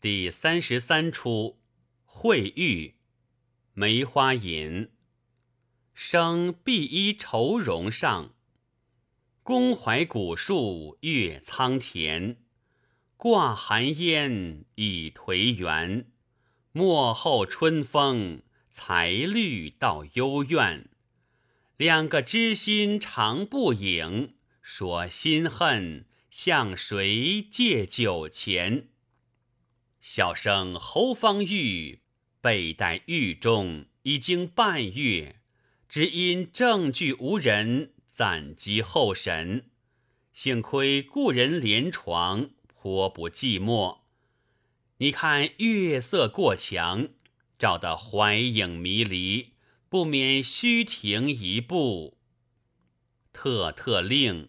第三十三出会遇梅花引，生碧衣愁容上，宫怀古树月苍田。挂寒烟已颓垣，幕后春风才绿到幽院。两个知心常不影，说心恨向谁借酒钱？小生侯方域被待狱中已经半月，只因证据无人，暂及候审。幸亏故人连床，颇不寂寞。你看月色过墙，照得怀影迷离，不免虚停一步。特特令，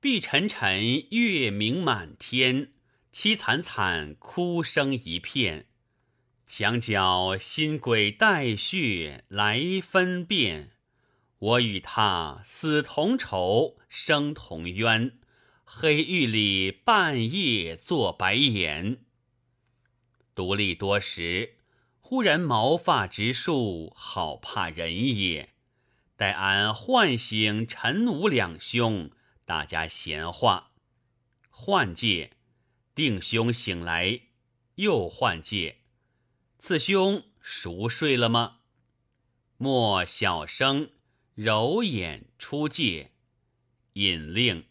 碧沉沉，月明满天。凄惨惨，哭声一片。墙角新鬼带血来分辨。我与他死同仇，生同冤。黑狱里半夜做白眼。独立多时，忽然毛发直竖，好怕人也。待俺唤醒陈武两兄，大家闲话。换界。定兄醒来，又唤介。次兄熟睡了吗？莫小声，揉眼出界，引令。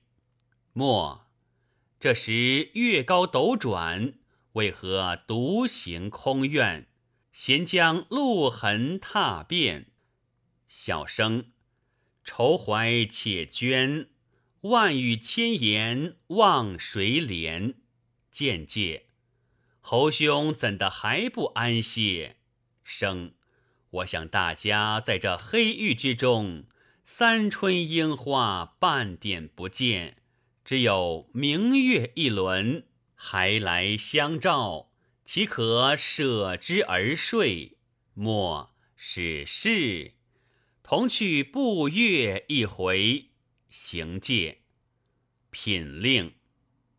莫，这时月高斗转，为何独行空院？闲将路痕踏遍。小生愁怀且捐，万语千言望谁怜？见介，侯兄怎的还不安歇？生，我想大家在这黑狱之中，三春樱花半点不见，只有明月一轮，还来相照，岂可舍之而睡？莫使是，同去步月一回。行介，品令，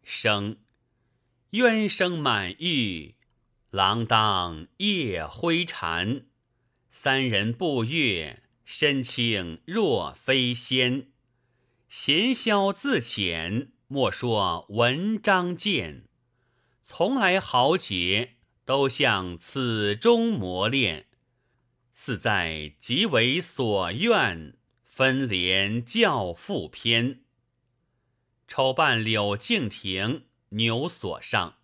生。冤声满玉，锒铛夜灰蝉。三人步月，身轻若飞仙。闲消自遣，莫说文章见。从来豪杰，都向此中磨练。似在即为所愿，分连教父篇。丑扮柳敬亭。牛锁上，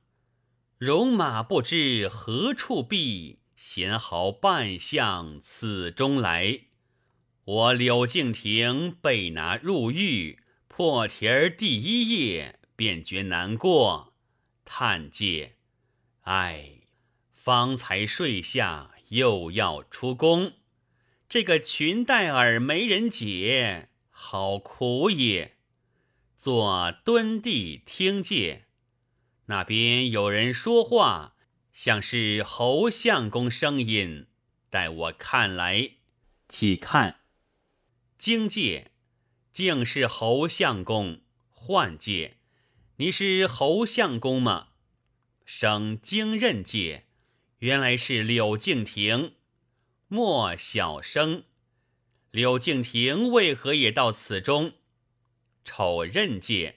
戎马不知何处避，贤豪半向此中来。我柳敬亭被拿入狱，破题儿第一页，便觉难过，叹介：唉，方才睡下，又要出宫，这个裙带儿没人解，好苦也。坐蹲地听介。那边有人说话，像是侯相公声音。待我看来，起看，荆界，竟是侯相公。幻界，你是侯相公吗？生经任界，原来是柳敬亭。莫小生，柳敬亭为何也到此中？丑任界。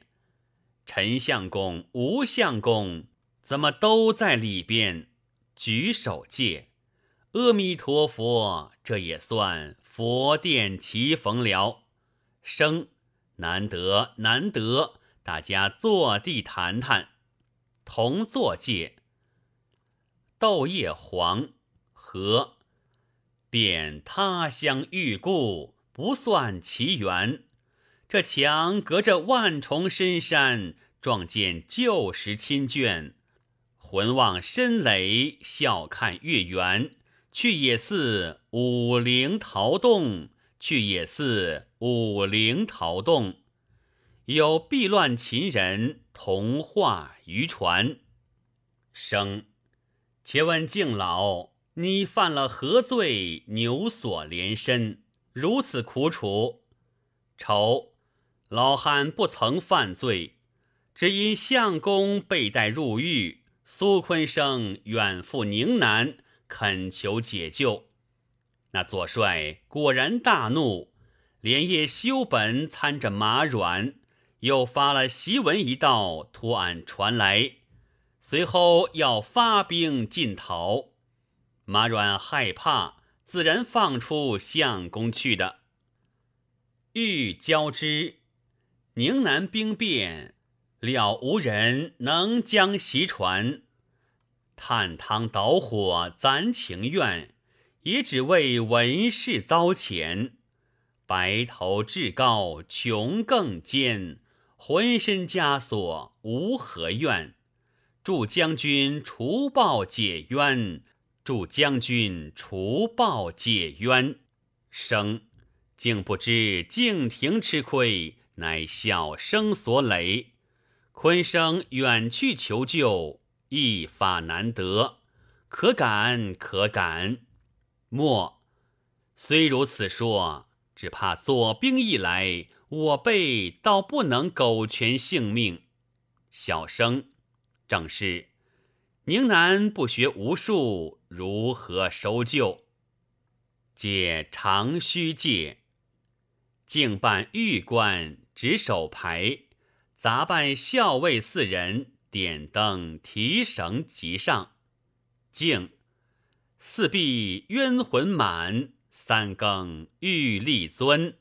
陈相公、吴相公怎么都在里边？举手戒，阿弥陀佛，这也算佛殿齐逢了。生难得难得，大家坐地谈谈，同坐戒。豆叶黄和，便他乡遇故，不算奇缘。这墙隔着万重深山，撞见旧时亲眷，魂望深垒，笑看月圆。去也似武陵桃洞，去也似武陵桃洞。有避乱秦人，同话渔船。生，且问敬老，你犯了何罪？牛锁连身，如此苦楚。愁。老汉不曾犯罪，只因相公被带入狱，苏坤生远赴宁南，恳求解救。那左帅果然大怒，连夜修本参着马软，又发了檄文一道，图案传来。随后要发兵进讨，马软害怕，自然放出相公去的。欲交之，宁南兵变，了无人能将袭传。探汤蹈火，咱情愿。也只为文士遭遣，白头至高穷更坚，浑身枷锁无何怨。祝将军除暴解冤，祝将军除暴解冤。生竟不知敬亭吃亏，乃小生所累。昆生远去求救，一法难得，可感可感。莫，虽如此说，只怕左兵一来，我辈倒不能苟全性命。小生，正是宁南不学无术，如何收救？借长须借，竟办玉官，执手牌，杂办校尉四人，点灯提绳即上，敬。四壁冤魂满，三更欲立尊。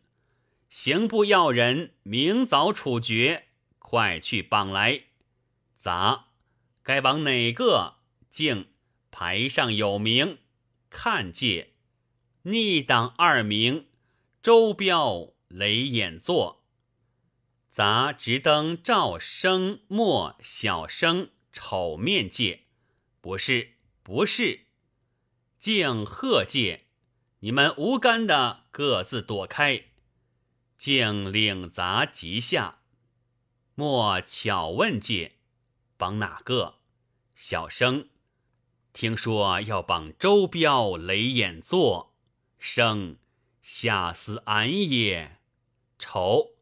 刑部要人明早处决，快去绑来。杂该绑哪个？敬牌上有名，看借。逆党二名：周彪、雷眼座。杂直登赵生、莫小生丑面界，不是，不是。敬贺界，你们无干的各自躲开。敬领杂即下。莫巧问界，绑哪个？小生听说要绑周彪、雷眼座。生下死俺也。丑，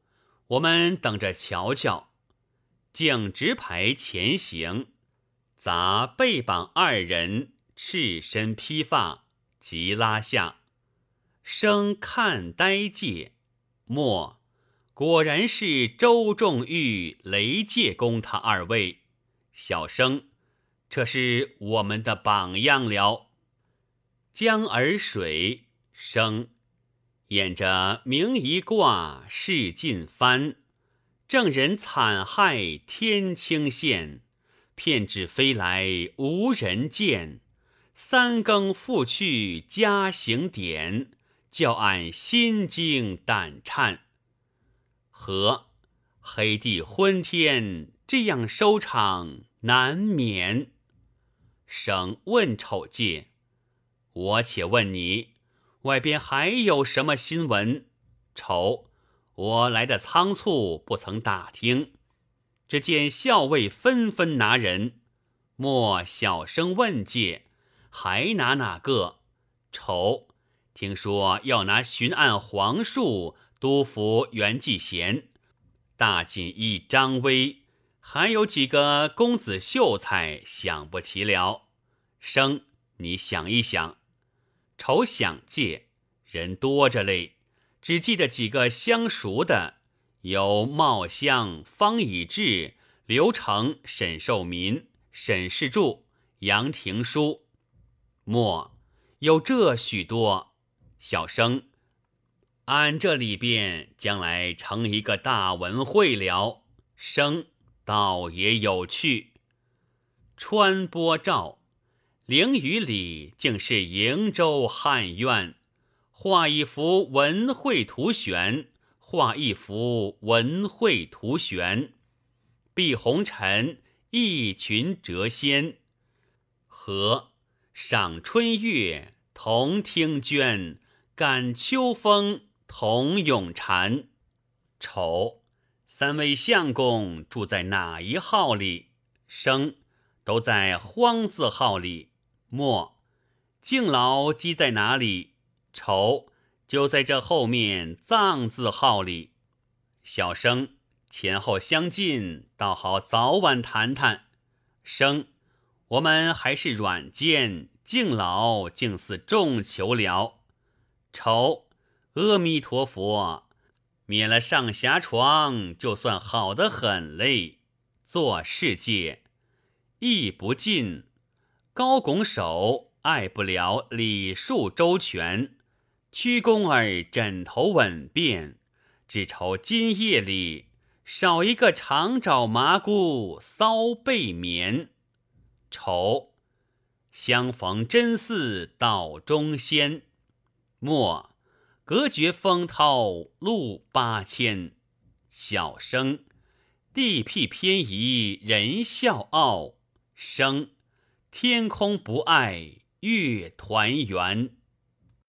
我们等着瞧瞧。敬直排前行，砸背绑二人。赤身披发，即拉下，生看呆介，莫果然是周仲玉、雷介公他二位。小生，这是我们的榜样了。江儿水生，演着明一卦，事尽翻，正人惨害天清县，片纸飞来无人见。三更复去家行典，叫俺心惊胆颤。和黑地昏天，这样收场难免。省问丑介，我且问你，外边还有什么新闻？丑，我来的仓促，不曾打听。只见校尉纷纷拿人，莫小声问介。还拿哪个？丑，听说要拿巡按黄树、督抚袁继贤、大锦衣张威，还有几个公子秀才，想不起了。生，你想一想。愁想借人多着嘞，只记得几个相熟的，有茂香、方以智、刘成、沈寿民、沈世柱、杨廷书。莫有这许多小生，俺这里边将来成一个大文会了。生倒也有趣。穿波照，凌雨里竟是瀛洲汉苑，画一幅文会图悬，画一幅文会图悬。碧红尘，一群谪仙，和。赏春月，同听鹃；感秋风，同咏蝉。丑，三位相公住在哪一号里？生，都在荒字号里。末，敬老积在哪里？丑，就在这后面藏字号里。小生前后相近，倒好早晚谈谈。生。我们还是软贱，敬老竟似众求了。愁，阿弥陀佛，免了上下床，就算好得很嘞。做世界，亦不尽，高拱手，爱不了礼数周全。屈公儿枕头稳便，只愁今夜里少一个长爪麻姑搔背眠。愁，相逢真似岛中仙。莫，隔绝风涛路八千。小生，地僻偏移人笑傲。生，天空不爱月团圆。